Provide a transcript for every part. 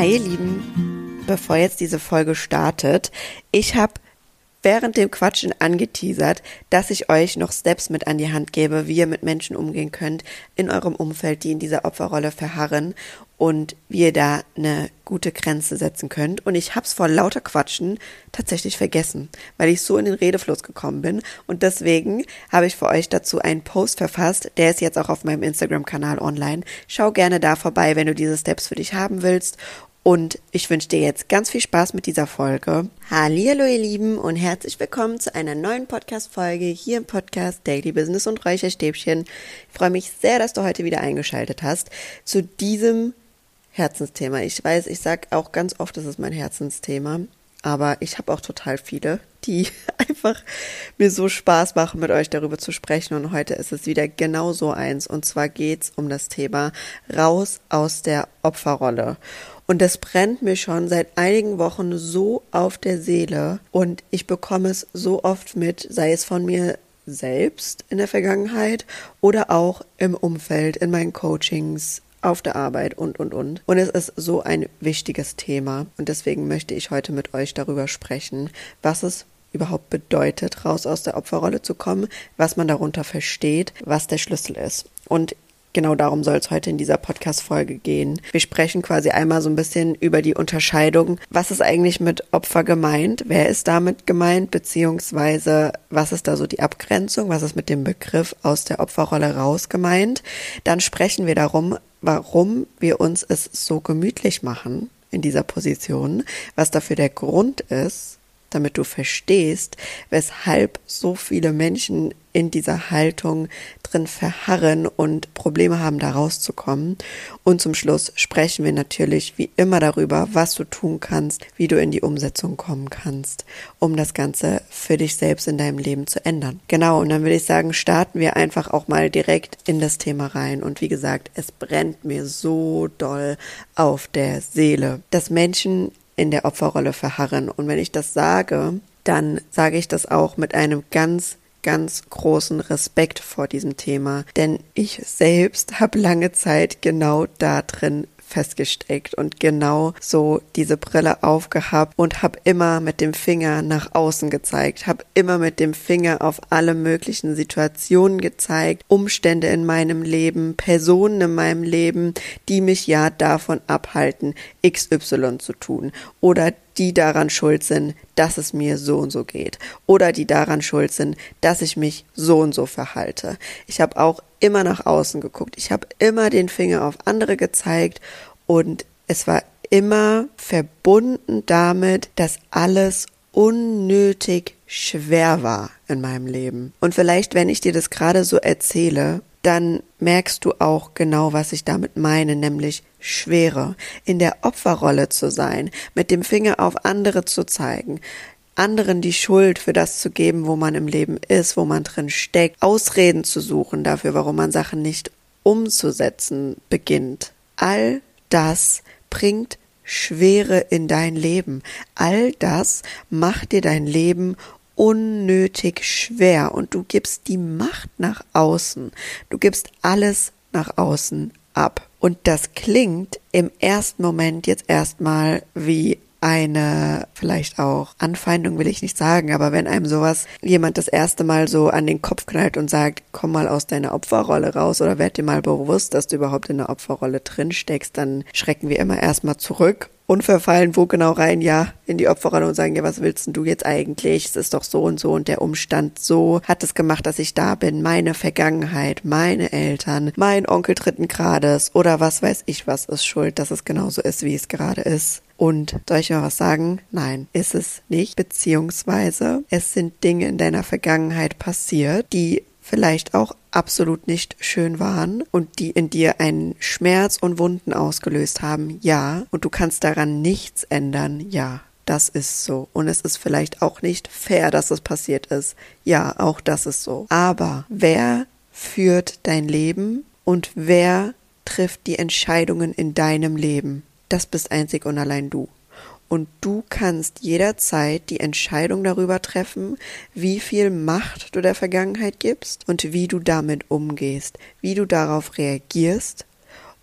Hi ihr Lieben, bevor jetzt diese Folge startet, ich habe während dem Quatschen angeteasert, dass ich euch noch Steps mit an die Hand gebe, wie ihr mit Menschen umgehen könnt in eurem Umfeld, die in dieser Opferrolle verharren und wie ihr da eine gute Grenze setzen könnt. Und ich hab's vor lauter Quatschen tatsächlich vergessen, weil ich so in den Redefluss gekommen bin. Und deswegen habe ich für euch dazu einen Post verfasst. Der ist jetzt auch auf meinem Instagram-Kanal online. Schau gerne da vorbei, wenn du diese Steps für dich haben willst. Und ich wünsche dir jetzt ganz viel Spaß mit dieser Folge. Hallo ihr Lieben und herzlich willkommen zu einer neuen Podcast-Folge hier im Podcast Daily Business und Räucherstäbchen. Ich freue mich sehr, dass du heute wieder eingeschaltet hast zu diesem Herzensthema. Ich weiß, ich sage auch ganz oft, das ist mein Herzensthema, aber ich habe auch total viele, die einfach mir so Spaß machen, mit euch darüber zu sprechen. Und heute ist es wieder genau so eins. Und zwar geht's um das Thema raus aus der Opferrolle. Und das brennt mir schon seit einigen Wochen so auf der Seele und ich bekomme es so oft mit, sei es von mir selbst in der Vergangenheit oder auch im Umfeld, in meinen Coachings, auf der Arbeit und, und, und. Und es ist so ein wichtiges Thema und deswegen möchte ich heute mit euch darüber sprechen, was es überhaupt bedeutet, raus aus der Opferrolle zu kommen, was man darunter versteht, was der Schlüssel ist. Und Genau darum soll es heute in dieser Podcast-Folge gehen. Wir sprechen quasi einmal so ein bisschen über die Unterscheidung. Was ist eigentlich mit Opfer gemeint? Wer ist damit gemeint? Beziehungsweise was ist da so die Abgrenzung? Was ist mit dem Begriff aus der Opferrolle raus gemeint? Dann sprechen wir darum, warum wir uns es so gemütlich machen in dieser Position, was dafür der Grund ist damit du verstehst, weshalb so viele Menschen in dieser Haltung drin verharren und Probleme haben, da rauszukommen. Und zum Schluss sprechen wir natürlich wie immer darüber, was du tun kannst, wie du in die Umsetzung kommen kannst, um das Ganze für dich selbst in deinem Leben zu ändern. Genau, und dann würde ich sagen, starten wir einfach auch mal direkt in das Thema rein. Und wie gesagt, es brennt mir so doll auf der Seele, dass Menschen in der Opferrolle verharren. Und wenn ich das sage, dann sage ich das auch mit einem ganz ganz großen Respekt vor diesem Thema, denn ich selbst habe lange Zeit genau da drin festgesteckt und genau so diese Brille aufgehabt und habe immer mit dem Finger nach außen gezeigt, habe immer mit dem Finger auf alle möglichen Situationen gezeigt, Umstände in meinem Leben, Personen in meinem Leben, die mich ja davon abhalten, XY zu tun oder die daran schuld sind, dass es mir so und so geht oder die daran schuld sind, dass ich mich so und so verhalte. Ich habe auch immer nach außen geguckt. Ich habe immer den Finger auf andere gezeigt und es war immer verbunden damit, dass alles unnötig schwer war in meinem Leben. Und vielleicht, wenn ich dir das gerade so erzähle, dann merkst du auch genau, was ich damit meine, nämlich Schwere, in der Opferrolle zu sein, mit dem Finger auf andere zu zeigen, anderen die Schuld für das zu geben, wo man im Leben ist, wo man drin steckt, Ausreden zu suchen dafür, warum man Sachen nicht umzusetzen beginnt. All das bringt Schwere in dein Leben. All das macht dir dein Leben unnötig schwer und du gibst die Macht nach außen. Du gibst alles nach außen ab. Und das klingt im ersten Moment jetzt erstmal wie eine vielleicht auch Anfeindung will ich nicht sagen, aber wenn einem sowas jemand das erste Mal so an den Kopf knallt und sagt, komm mal aus deiner Opferrolle raus oder werd dir mal bewusst, dass du überhaupt in der Opferrolle drin steckst, dann schrecken wir immer erstmal zurück und verfallen wo genau rein? Ja, in die Opferrolle und sagen, ja, was willst denn du jetzt eigentlich? Es ist doch so und so und der Umstand so hat es gemacht, dass ich da bin. Meine Vergangenheit, meine Eltern, mein Onkel dritten Grades oder was weiß ich was ist schuld, dass es genauso ist, wie es gerade ist. Und soll ich mal was sagen? Nein, ist es nicht. Beziehungsweise es sind Dinge in deiner Vergangenheit passiert, die vielleicht auch absolut nicht schön waren und die in dir einen Schmerz und Wunden ausgelöst haben, ja, und du kannst daran nichts ändern, ja. Das ist so. Und es ist vielleicht auch nicht fair, dass es passiert ist. Ja, auch das ist so. Aber wer führt dein Leben und wer trifft die Entscheidungen in deinem Leben? Das bist einzig und allein du und du kannst jederzeit die Entscheidung darüber treffen, wie viel Macht du der Vergangenheit gibst und wie du damit umgehst, wie du darauf reagierst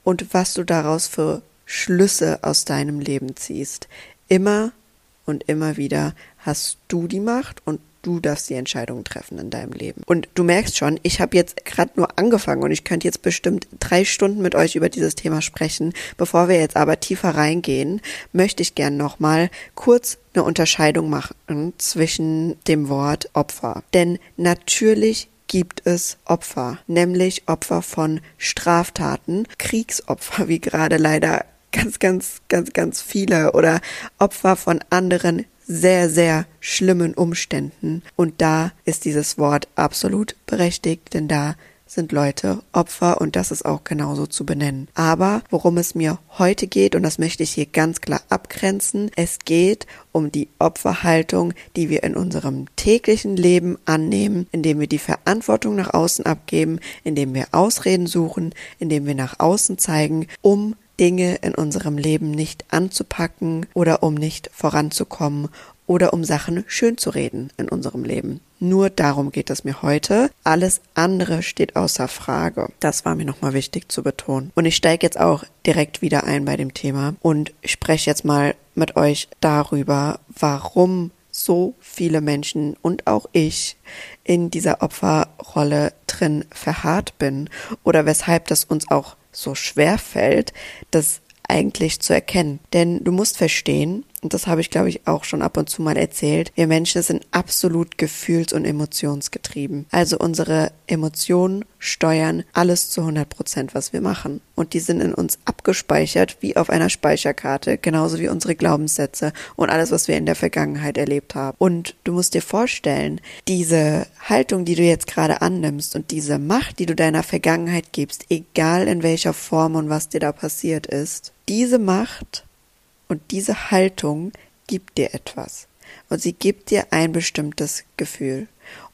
und was du daraus für Schlüsse aus deinem Leben ziehst. Immer und immer wieder hast du die Macht und du darfst die Entscheidungen treffen in deinem Leben. Und du merkst schon, ich habe jetzt gerade nur angefangen und ich könnte jetzt bestimmt drei Stunden mit euch über dieses Thema sprechen. Bevor wir jetzt aber tiefer reingehen, möchte ich gern nochmal kurz eine Unterscheidung machen zwischen dem Wort Opfer. Denn natürlich gibt es Opfer, nämlich Opfer von Straftaten, Kriegsopfer, wie gerade leider ganz, ganz, ganz, ganz viele oder Opfer von anderen sehr, sehr schlimmen Umständen. Und da ist dieses Wort absolut berechtigt, denn da sind Leute Opfer und das ist auch genauso zu benennen. Aber worum es mir heute geht, und das möchte ich hier ganz klar abgrenzen, es geht um die Opferhaltung, die wir in unserem täglichen Leben annehmen, indem wir die Verantwortung nach außen abgeben, indem wir Ausreden suchen, indem wir nach außen zeigen, um Dinge in unserem Leben nicht anzupacken oder um nicht voranzukommen oder um Sachen schön zu reden in unserem Leben. Nur darum geht es mir heute. Alles andere steht außer Frage. Das war mir nochmal wichtig zu betonen. Und ich steige jetzt auch direkt wieder ein bei dem Thema und spreche jetzt mal mit euch darüber, warum so viele Menschen und auch ich in dieser Opferrolle drin verharrt bin oder weshalb das uns auch so schwer fällt, das eigentlich zu erkennen. Denn du musst verstehen, und das habe ich glaube ich auch schon ab und zu mal erzählt, wir Menschen sind absolut gefühls- und emotionsgetrieben. Also unsere Emotionen steuern alles zu 100 Prozent, was wir machen. Und die sind in uns abgespeichert wie auf einer Speicherkarte, genauso wie unsere Glaubenssätze und alles, was wir in der Vergangenheit erlebt haben. Und du musst dir vorstellen, diese Haltung, die du jetzt gerade annimmst und diese Macht, die du deiner Vergangenheit gibst, egal in welcher Form und was dir da passiert ist, diese Macht und diese Haltung gibt dir etwas. Und sie gibt dir ein bestimmtes Gefühl.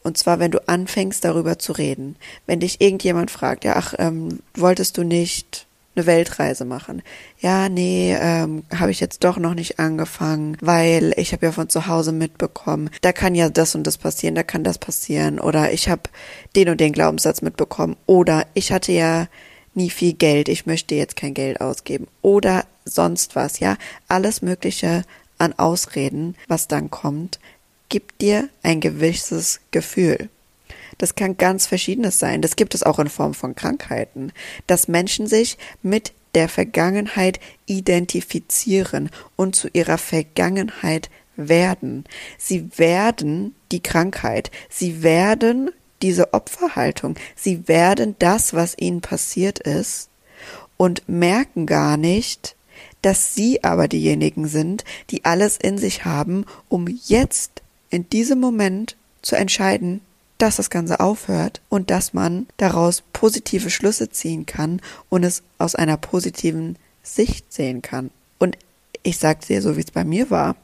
Und zwar, wenn du anfängst, darüber zu reden. Wenn dich irgendjemand fragt, ja, ach, ähm, wolltest du nicht eine Weltreise machen? Ja, nee, ähm, habe ich jetzt doch noch nicht angefangen, weil ich habe ja von zu Hause mitbekommen, da kann ja das und das passieren, da kann das passieren. Oder ich habe den und den Glaubenssatz mitbekommen. Oder ich hatte ja nie viel Geld, ich möchte jetzt kein Geld ausgeben oder sonst was, ja, alles Mögliche an Ausreden, was dann kommt, gibt dir ein gewisses Gefühl. Das kann ganz verschiedenes sein. Das gibt es auch in Form von Krankheiten, dass Menschen sich mit der Vergangenheit identifizieren und zu ihrer Vergangenheit werden. Sie werden die Krankheit. Sie werden diese Opferhaltung. Sie werden das, was ihnen passiert ist, und merken gar nicht, dass sie aber diejenigen sind, die alles in sich haben, um jetzt in diesem Moment zu entscheiden, dass das Ganze aufhört und dass man daraus positive Schlüsse ziehen kann und es aus einer positiven Sicht sehen kann. Und ich sag's dir so, wie es bei mir war.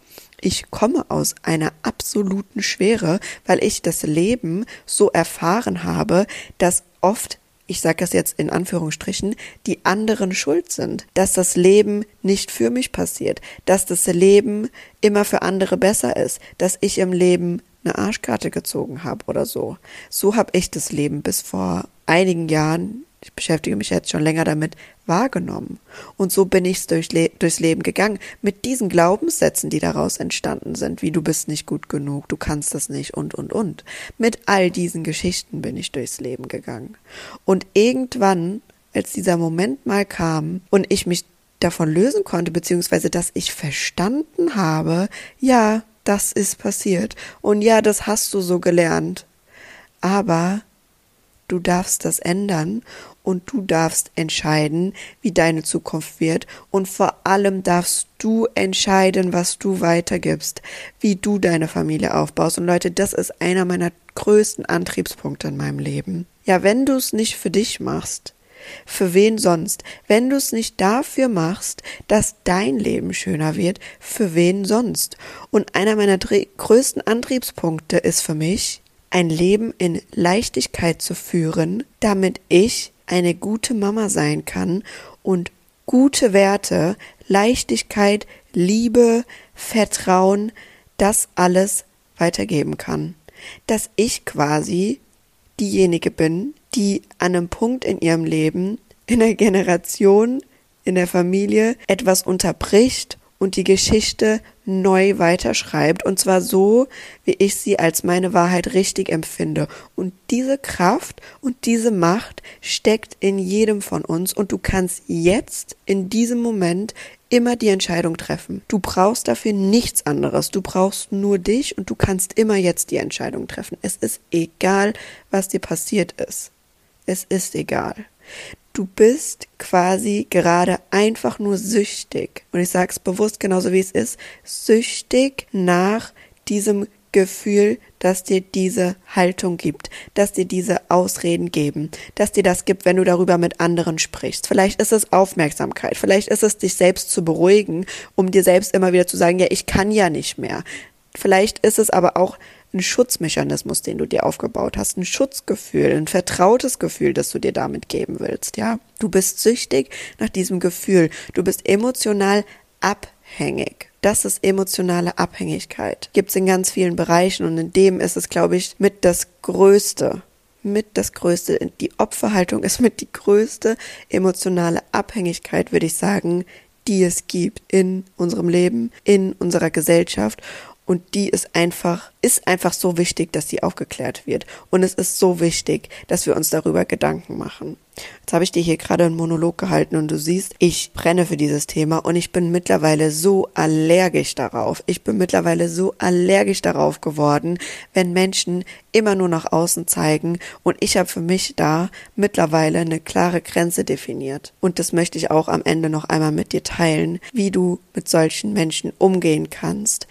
Ich komme aus einer absoluten Schwere, weil ich das Leben so erfahren habe, dass oft ich sage das jetzt in Anführungsstrichen, die anderen schuld sind, dass das Leben nicht für mich passiert, dass das Leben immer für andere besser ist, dass ich im Leben eine Arschkarte gezogen habe oder so. So habe ich das Leben bis vor einigen Jahren ich beschäftige mich jetzt schon länger damit, wahrgenommen. Und so bin ich durch Le durchs Leben gegangen, mit diesen Glaubenssätzen, die daraus entstanden sind, wie du bist nicht gut genug, du kannst das nicht und, und, und. Mit all diesen Geschichten bin ich durchs Leben gegangen. Und irgendwann, als dieser Moment mal kam und ich mich davon lösen konnte, beziehungsweise dass ich verstanden habe, ja, das ist passiert. Und ja, das hast du so gelernt. Aber du darfst das ändern und du darfst entscheiden, wie deine Zukunft wird und vor allem darfst du entscheiden, was du weitergibst, wie du deine Familie aufbaust. Und Leute, das ist einer meiner größten Antriebspunkte in meinem Leben. Ja, wenn du es nicht für dich machst, für wen sonst? Wenn du es nicht dafür machst, dass dein Leben schöner wird, für wen sonst? Und einer meiner größten Antriebspunkte ist für mich, ein Leben in Leichtigkeit zu führen, damit ich eine gute Mama sein kann und gute Werte, Leichtigkeit, Liebe, Vertrauen, das alles weitergeben kann. Dass ich quasi diejenige bin, die an einem Punkt in ihrem Leben in der Generation in der Familie etwas unterbricht und die Geschichte neu weiterschreibt. Und zwar so, wie ich sie als meine Wahrheit richtig empfinde. Und diese Kraft und diese Macht steckt in jedem von uns. Und du kannst jetzt, in diesem Moment, immer die Entscheidung treffen. Du brauchst dafür nichts anderes. Du brauchst nur dich und du kannst immer jetzt die Entscheidung treffen. Es ist egal, was dir passiert ist. Es ist egal. Du bist quasi gerade einfach nur süchtig. Und ich sage es bewusst genauso wie es ist. Süchtig nach diesem Gefühl, dass dir diese Haltung gibt, dass dir diese Ausreden geben, dass dir das gibt, wenn du darüber mit anderen sprichst. Vielleicht ist es Aufmerksamkeit, vielleicht ist es dich selbst zu beruhigen, um dir selbst immer wieder zu sagen, ja, ich kann ja nicht mehr. Vielleicht ist es aber auch ein Schutzmechanismus, den du dir aufgebaut hast, ein Schutzgefühl, ein vertrautes Gefühl, das du dir damit geben willst, ja. Du bist süchtig nach diesem Gefühl. Du bist emotional abhängig. Das ist emotionale Abhängigkeit. Gibt es in ganz vielen Bereichen und in dem ist es, glaube ich, mit das Größte. Mit das Größte. Die Opferhaltung ist mit die größte emotionale Abhängigkeit, würde ich sagen, die es gibt in unserem Leben, in unserer Gesellschaft. Und die ist einfach, ist einfach so wichtig, dass sie aufgeklärt wird. Und es ist so wichtig, dass wir uns darüber Gedanken machen. Jetzt habe ich dir hier gerade einen Monolog gehalten und du siehst, ich brenne für dieses Thema und ich bin mittlerweile so allergisch darauf. Ich bin mittlerweile so allergisch darauf geworden, wenn Menschen immer nur nach außen zeigen und ich habe für mich da mittlerweile eine klare Grenze definiert. Und das möchte ich auch am Ende noch einmal mit dir teilen, wie du mit solchen Menschen umgehen kannst,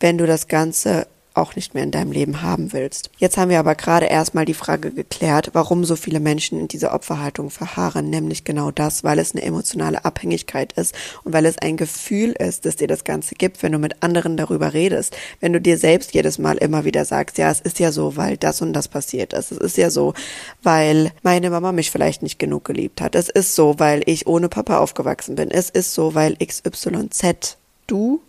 wenn du das Ganze auch nicht mehr in deinem Leben haben willst. Jetzt haben wir aber gerade erstmal die Frage geklärt, warum so viele Menschen in dieser Opferhaltung verharren, nämlich genau das, weil es eine emotionale Abhängigkeit ist und weil es ein Gefühl ist, das dir das Ganze gibt, wenn du mit anderen darüber redest, wenn du dir selbst jedes Mal immer wieder sagst, ja, es ist ja so, weil das und das passiert ist. Es ist ja so, weil meine Mama mich vielleicht nicht genug geliebt hat. Es ist so, weil ich ohne Papa aufgewachsen bin. Es ist so, weil XYZ. Du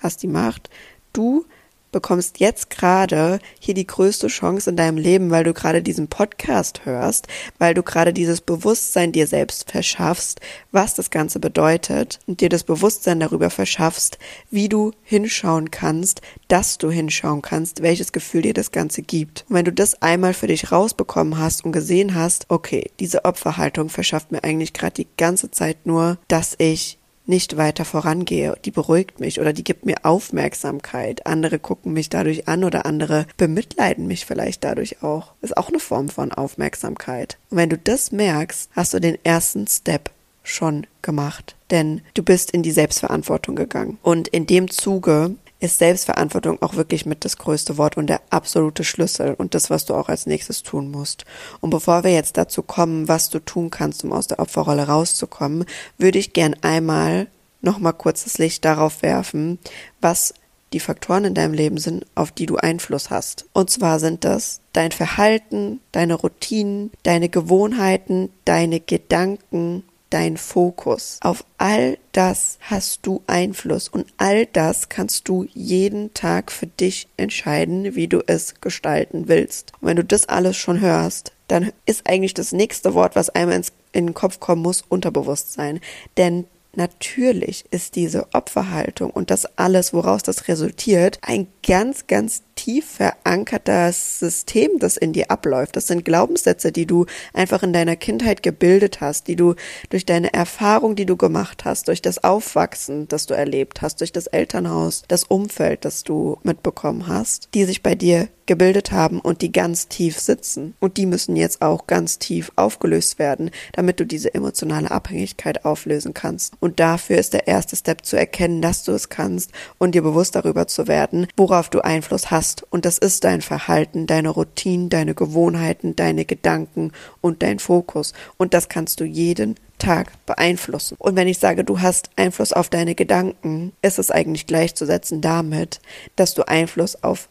hast die Macht, du bekommst jetzt gerade hier die größte Chance in deinem Leben, weil du gerade diesen Podcast hörst, weil du gerade dieses Bewusstsein dir selbst verschaffst, was das Ganze bedeutet und dir das Bewusstsein darüber verschaffst, wie du hinschauen kannst, dass du hinschauen kannst, welches Gefühl dir das Ganze gibt. Und wenn du das einmal für dich rausbekommen hast und gesehen hast, okay, diese Opferhaltung verschafft mir eigentlich gerade die ganze Zeit nur, dass ich nicht weiter vorangehe. Die beruhigt mich oder die gibt mir Aufmerksamkeit. Andere gucken mich dadurch an oder andere bemitleiden mich vielleicht dadurch auch. Ist auch eine Form von Aufmerksamkeit. Und wenn du das merkst, hast du den ersten Step schon gemacht. Denn du bist in die Selbstverantwortung gegangen. Und in dem Zuge ist Selbstverantwortung auch wirklich mit das größte Wort und der absolute Schlüssel und das, was du auch als nächstes tun musst. Und bevor wir jetzt dazu kommen, was du tun kannst, um aus der Opferrolle rauszukommen, würde ich gern einmal nochmal kurz das Licht darauf werfen, was die Faktoren in deinem Leben sind, auf die du Einfluss hast. Und zwar sind das dein Verhalten, deine Routinen, deine Gewohnheiten, deine Gedanken, dein Fokus. Auf all das hast du Einfluss und all das kannst du jeden Tag für dich entscheiden, wie du es gestalten willst. Und wenn du das alles schon hörst, dann ist eigentlich das nächste Wort, was einmal ins, in den Kopf kommen muss, Unterbewusstsein. Denn Natürlich ist diese Opferhaltung und das alles, woraus das resultiert, ein ganz, ganz tief verankertes System, das in dir abläuft. Das sind Glaubenssätze, die du einfach in deiner Kindheit gebildet hast, die du durch deine Erfahrung, die du gemacht hast, durch das Aufwachsen, das du erlebt hast, durch das Elternhaus, das Umfeld, das du mitbekommen hast, die sich bei dir gebildet haben und die ganz tief sitzen. Und die müssen jetzt auch ganz tief aufgelöst werden, damit du diese emotionale Abhängigkeit auflösen kannst. Und dafür ist der erste Step zu erkennen, dass du es kannst und dir bewusst darüber zu werden, worauf du Einfluss hast. Und das ist dein Verhalten, deine Routinen, deine Gewohnheiten, deine Gedanken und dein Fokus. Und das kannst du jeden Tag beeinflussen. Und wenn ich sage, du hast Einfluss auf deine Gedanken, ist es eigentlich gleichzusetzen damit, dass du Einfluss auf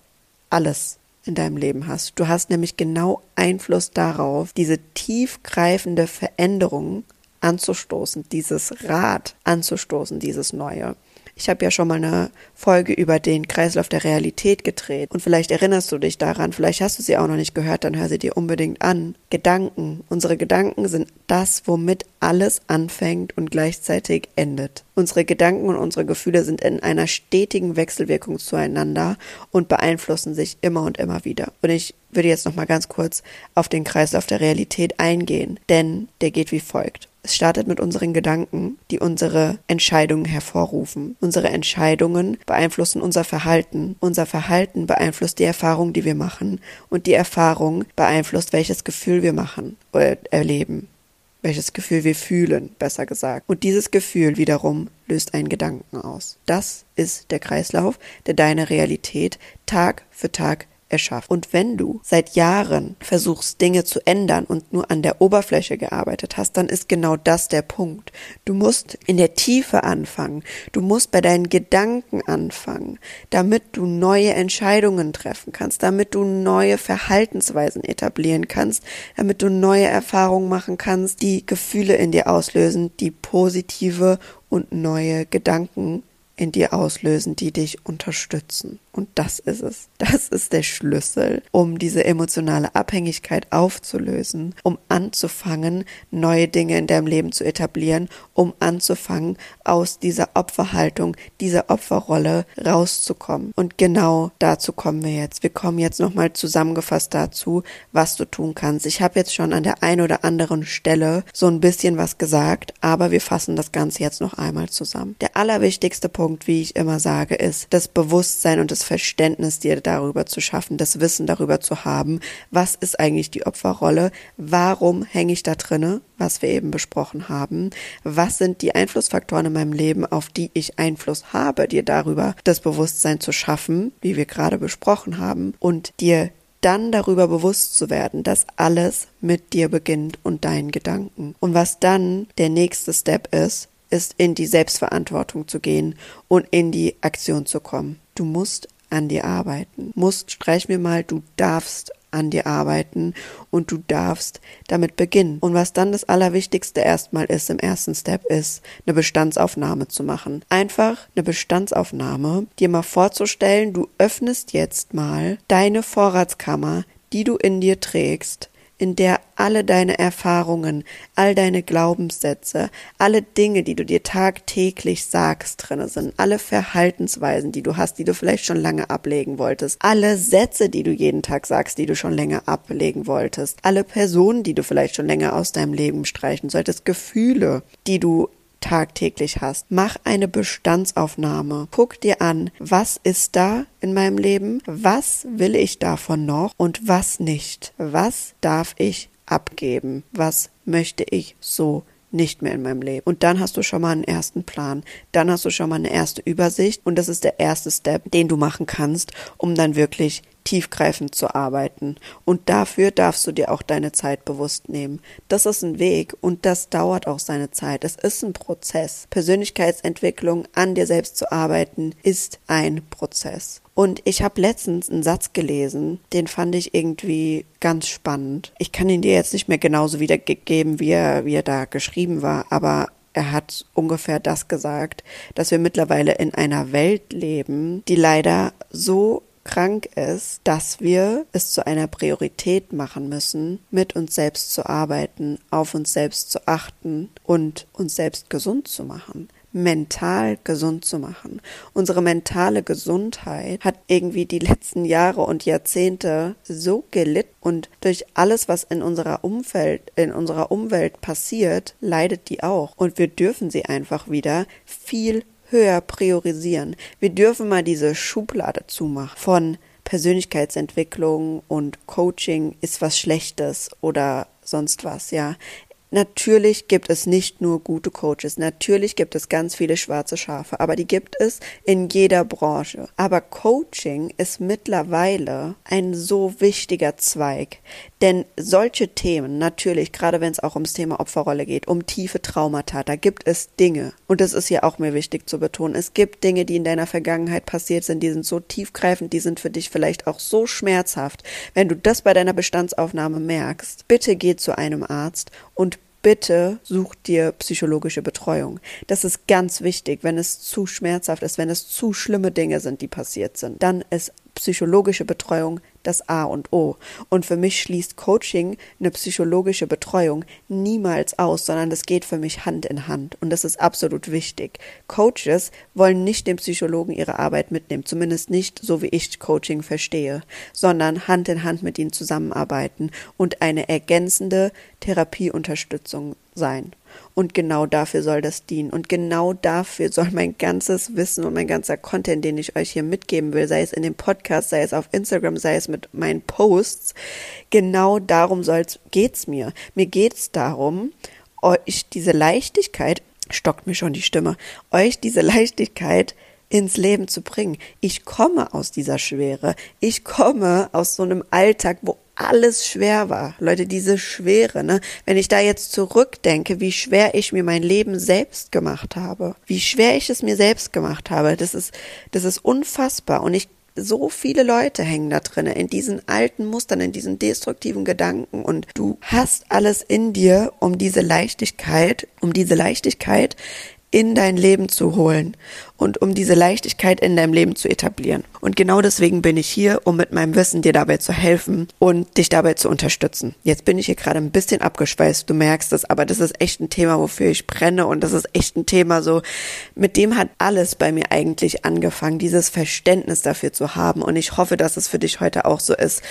alles in deinem Leben hast. Du hast nämlich genau Einfluss darauf, diese tiefgreifende Veränderung anzustoßen, dieses Rad anzustoßen, dieses Neue. Ich habe ja schon mal eine Folge über den Kreislauf der Realität gedreht und vielleicht erinnerst du dich daran, vielleicht hast du sie auch noch nicht gehört, dann hör sie dir unbedingt an. Gedanken, unsere Gedanken sind das, womit alles anfängt und gleichzeitig endet. Unsere Gedanken und unsere Gefühle sind in einer stetigen Wechselwirkung zueinander und beeinflussen sich immer und immer wieder. Und ich würde jetzt noch mal ganz kurz auf den Kreislauf der Realität eingehen, denn der geht wie folgt. Es startet mit unseren Gedanken, die unsere Entscheidungen hervorrufen. Unsere Entscheidungen beeinflussen unser Verhalten. Unser Verhalten beeinflusst die Erfahrung, die wir machen. Und die Erfahrung beeinflusst, welches Gefühl wir machen oder erleben. Welches Gefühl wir fühlen, besser gesagt. Und dieses Gefühl wiederum löst einen Gedanken aus. Das ist der Kreislauf, der deine Realität Tag für Tag erschafft. Und wenn du seit Jahren versuchst, Dinge zu ändern und nur an der Oberfläche gearbeitet hast, dann ist genau das der Punkt. Du musst in der Tiefe anfangen. Du musst bei deinen Gedanken anfangen, damit du neue Entscheidungen treffen kannst, damit du neue Verhaltensweisen etablieren kannst, damit du neue Erfahrungen machen kannst, die Gefühle in dir auslösen, die positive und neue Gedanken in dir auslösen, die dich unterstützen. Und das ist es. Das ist der Schlüssel, um diese emotionale Abhängigkeit aufzulösen, um anzufangen, neue Dinge in deinem Leben zu etablieren, um anzufangen, aus dieser Opferhaltung, dieser Opferrolle rauszukommen. Und genau dazu kommen wir jetzt. Wir kommen jetzt nochmal zusammengefasst dazu, was du tun kannst. Ich habe jetzt schon an der einen oder anderen Stelle so ein bisschen was gesagt, aber wir fassen das Ganze jetzt noch einmal zusammen. Der allerwichtigste Punkt, wie ich immer sage, ist das Bewusstsein und das Verständnis dir darüber zu schaffen, das Wissen darüber zu haben, was ist eigentlich die Opferrolle, warum hänge ich da drinne, was wir eben besprochen haben, was sind die Einflussfaktoren in meinem Leben, auf die ich Einfluss habe, dir darüber das Bewusstsein zu schaffen, wie wir gerade besprochen haben, und dir dann darüber bewusst zu werden, dass alles mit dir beginnt und deinen Gedanken. Und was dann der nächste Step ist, ist in die Selbstverantwortung zu gehen und in die Aktion zu kommen. Du musst an dir arbeiten. Musst, streich mir mal, du darfst an dir arbeiten und du darfst damit beginnen. Und was dann das Allerwichtigste erstmal ist im ersten Step ist, eine Bestandsaufnahme zu machen. Einfach eine Bestandsaufnahme, dir mal vorzustellen, du öffnest jetzt mal deine Vorratskammer, die du in dir trägst, in der alle deine Erfahrungen, all deine Glaubenssätze, alle Dinge, die du dir tagtäglich sagst, drinne sind, alle Verhaltensweisen, die du hast, die du vielleicht schon lange ablegen wolltest, alle Sätze, die du jeden Tag sagst, die du schon länger ablegen wolltest, alle Personen, die du vielleicht schon länger aus deinem Leben streichen solltest, Gefühle, die du tagtäglich hast. Mach eine Bestandsaufnahme. Guck dir an, was ist da in meinem Leben, was will ich davon noch und was nicht. Was darf ich abgeben? Was möchte ich so nicht mehr in meinem Leben. Und dann hast du schon mal einen ersten Plan. Dann hast du schon mal eine erste Übersicht. Und das ist der erste Step, den du machen kannst, um dann wirklich tiefgreifend zu arbeiten. Und dafür darfst du dir auch deine Zeit bewusst nehmen. Das ist ein Weg und das dauert auch seine Zeit. Es ist ein Prozess. Persönlichkeitsentwicklung, an dir selbst zu arbeiten, ist ein Prozess. Und ich habe letztens einen Satz gelesen, den fand ich irgendwie ganz spannend. Ich kann ihn dir jetzt nicht mehr genauso wiedergeben, wie er, wie er da geschrieben war, aber er hat ungefähr das gesagt, dass wir mittlerweile in einer Welt leben, die leider so krank ist, dass wir es zu einer Priorität machen müssen, mit uns selbst zu arbeiten, auf uns selbst zu achten und uns selbst gesund zu machen mental gesund zu machen. Unsere mentale Gesundheit hat irgendwie die letzten Jahre und Jahrzehnte so gelitten und durch alles, was in unserer Umfeld, in unserer Umwelt passiert, leidet die auch. Und wir dürfen sie einfach wieder viel höher priorisieren. Wir dürfen mal diese Schublade zumachen von Persönlichkeitsentwicklung und Coaching ist was Schlechtes oder sonst was, ja. Natürlich gibt es nicht nur gute Coaches, natürlich gibt es ganz viele schwarze Schafe, aber die gibt es in jeder Branche. Aber Coaching ist mittlerweile ein so wichtiger Zweig, denn solche Themen, natürlich, gerade wenn es auch ums Thema Opferrolle geht, um tiefe Traumata, da gibt es Dinge, und das ist ja auch mir wichtig zu betonen, es gibt Dinge, die in deiner Vergangenheit passiert sind, die sind so tiefgreifend, die sind für dich vielleicht auch so schmerzhaft. Wenn du das bei deiner Bestandsaufnahme merkst, bitte geh zu einem Arzt und bitte such dir psychologische Betreuung. Das ist ganz wichtig, wenn es zu schmerzhaft ist, wenn es zu schlimme Dinge sind, die passiert sind. Dann ist psychologische Betreuung das A und O. Und für mich schließt Coaching eine psychologische Betreuung niemals aus, sondern das geht für mich Hand in Hand. Und das ist absolut wichtig. Coaches wollen nicht den Psychologen ihre Arbeit mitnehmen, zumindest nicht so wie ich Coaching verstehe, sondern Hand in Hand mit ihnen zusammenarbeiten und eine ergänzende Therapieunterstützung sein. Und genau dafür soll das dienen. Und genau dafür soll mein ganzes Wissen und mein ganzer Content, den ich euch hier mitgeben will, sei es in dem Podcast, sei es auf Instagram, sei es mit meinen Posts, genau darum soll's, geht's mir. Mir geht's darum, euch diese Leichtigkeit, stockt mir schon die Stimme, euch diese Leichtigkeit ins Leben zu bringen. Ich komme aus dieser Schwere. Ich komme aus so einem Alltag, wo alles schwer war. Leute, diese Schwere, ne? Wenn ich da jetzt zurückdenke, wie schwer ich mir mein Leben selbst gemacht habe, wie schwer ich es mir selbst gemacht habe, das ist, das ist unfassbar. Und ich so viele Leute hängen da drinne in diesen alten Mustern, in diesen destruktiven Gedanken und du hast alles in dir, um diese Leichtigkeit, um diese Leichtigkeit in dein Leben zu holen und um diese Leichtigkeit in deinem Leben zu etablieren. Und genau deswegen bin ich hier, um mit meinem Wissen dir dabei zu helfen und dich dabei zu unterstützen. Jetzt bin ich hier gerade ein bisschen abgeschweißt, du merkst es, aber das ist echt ein Thema, wofür ich brenne und das ist echt ein Thema so, mit dem hat alles bei mir eigentlich angefangen, dieses Verständnis dafür zu haben und ich hoffe, dass es für dich heute auch so ist,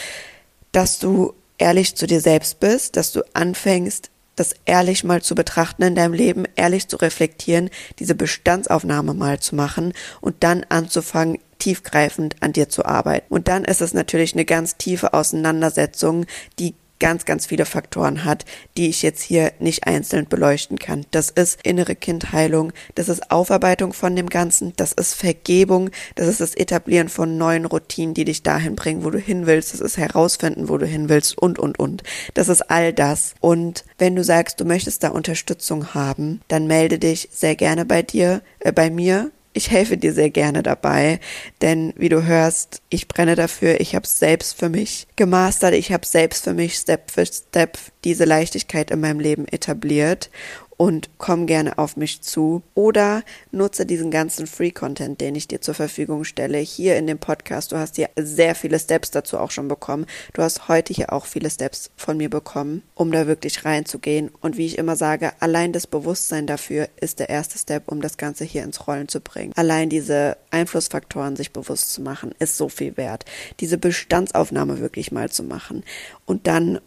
dass du ehrlich zu dir selbst bist, dass du anfängst, das ehrlich mal zu betrachten in deinem Leben, ehrlich zu reflektieren, diese Bestandsaufnahme mal zu machen und dann anzufangen, tiefgreifend an dir zu arbeiten. Und dann ist es natürlich eine ganz tiefe Auseinandersetzung, die ganz, ganz viele Faktoren hat, die ich jetzt hier nicht einzeln beleuchten kann. Das ist innere Kindheilung, das ist Aufarbeitung von dem Ganzen, das ist Vergebung, das ist das Etablieren von neuen Routinen, die dich dahin bringen, wo du hin willst, das ist herausfinden, wo du hin willst und, und, und. Das ist all das. Und wenn du sagst, du möchtest da Unterstützung haben, dann melde dich sehr gerne bei dir, äh, bei mir ich helfe dir sehr gerne dabei, denn wie du hörst, ich brenne dafür, ich habe selbst für mich gemastert, ich habe selbst für mich Step für Step diese Leichtigkeit in meinem Leben etabliert und komm gerne auf mich zu oder nutze diesen ganzen Free-Content, den ich dir zur Verfügung stelle, hier in dem Podcast. Du hast hier sehr viele Steps dazu auch schon bekommen. Du hast heute hier auch viele Steps von mir bekommen, um da wirklich reinzugehen. Und wie ich immer sage, allein das Bewusstsein dafür ist der erste Step, um das Ganze hier ins Rollen zu bringen. Allein diese Einflussfaktoren sich bewusst zu machen, ist so viel wert. Diese Bestandsaufnahme wirklich mal zu machen und dann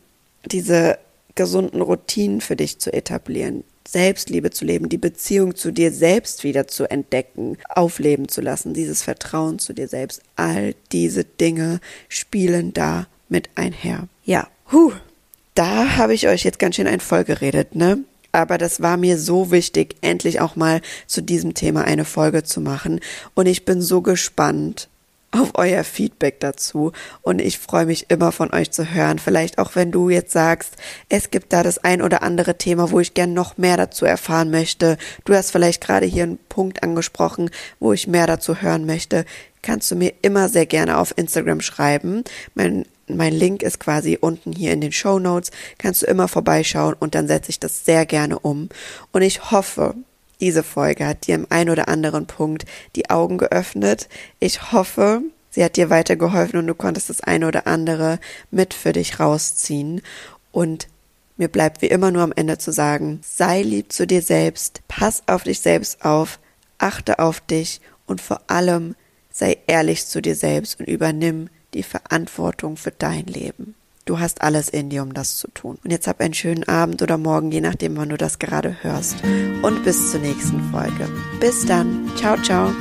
diese gesunden Routinen für dich zu etablieren, Selbstliebe zu leben, die Beziehung zu dir selbst wieder zu entdecken, aufleben zu lassen, dieses Vertrauen zu dir selbst. All diese Dinge spielen da mit einher. Ja, huh, da habe ich euch jetzt ganz schön ein voll geredet, ne? Aber das war mir so wichtig, endlich auch mal zu diesem Thema eine Folge zu machen. Und ich bin so gespannt, auf euer Feedback dazu und ich freue mich immer von euch zu hören. Vielleicht auch wenn du jetzt sagst, es gibt da das ein oder andere Thema, wo ich gern noch mehr dazu erfahren möchte. Du hast vielleicht gerade hier einen Punkt angesprochen, wo ich mehr dazu hören möchte. Kannst du mir immer sehr gerne auf Instagram schreiben. Mein mein Link ist quasi unten hier in den Show Notes. Kannst du immer vorbeischauen und dann setze ich das sehr gerne um. Und ich hoffe, diese Folge hat dir im ein oder anderen Punkt die Augen geöffnet. Ich hoffe, sie hat dir weitergeholfen und du konntest das eine oder andere mit für dich rausziehen. Und mir bleibt wie immer nur am Ende zu sagen, sei lieb zu dir selbst, pass auf dich selbst auf, achte auf dich und vor allem sei ehrlich zu dir selbst und übernimm die Verantwortung für dein Leben. Du hast alles in dir, um das zu tun. Und jetzt hab einen schönen Abend oder Morgen, je nachdem, wann du das gerade hörst. Und bis zur nächsten Folge. Bis dann. Ciao, ciao.